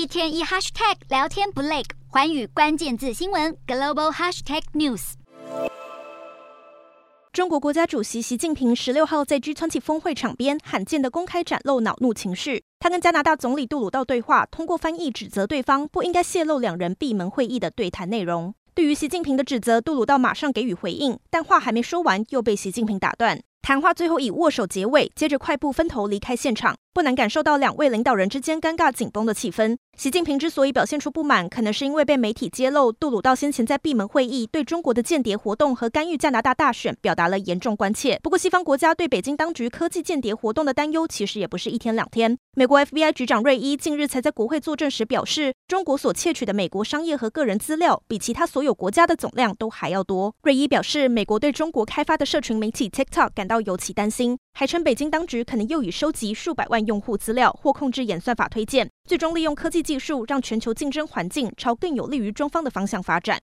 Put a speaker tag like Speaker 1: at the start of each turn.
Speaker 1: 一天一 hashtag 聊天不累，环宇关键字新闻 global hashtag news。
Speaker 2: 中国国家主席习近平十六号在 G20 峰会场边罕见的公开展露恼怒情绪，他跟加拿大总理杜鲁道对话，通过翻译指责对方不应该泄露两人闭门会议的对谈内容。对于习近平的指责，杜鲁道马上给予回应，但话还没说完，又被习近平打断。谈话最后以握手结尾，接着快步分头离开现场。不难感受到两位领导人之间尴尬紧绷的气氛。习近平之所以表现出不满，可能是因为被媒体揭露杜鲁道先前在闭门会议对中国的间谍活动和干预加拿大大选表达了严重关切。不过，西方国家对北京当局科技间谍活动的担忧其实也不是一天两天。美国 FBI 局长瑞伊近日才在国会作证时表示，中国所窃取的美国商业和个人资料比其他所有国家的总量都还要多。瑞伊表示，美国对中国开发的社群媒体 TikTok 感到尤其担心。还称北京当局可能又已收集数百万用户资料或控制演算法推荐，最终利用科技技术让全球竞争环境朝更有利于中方的方向发展。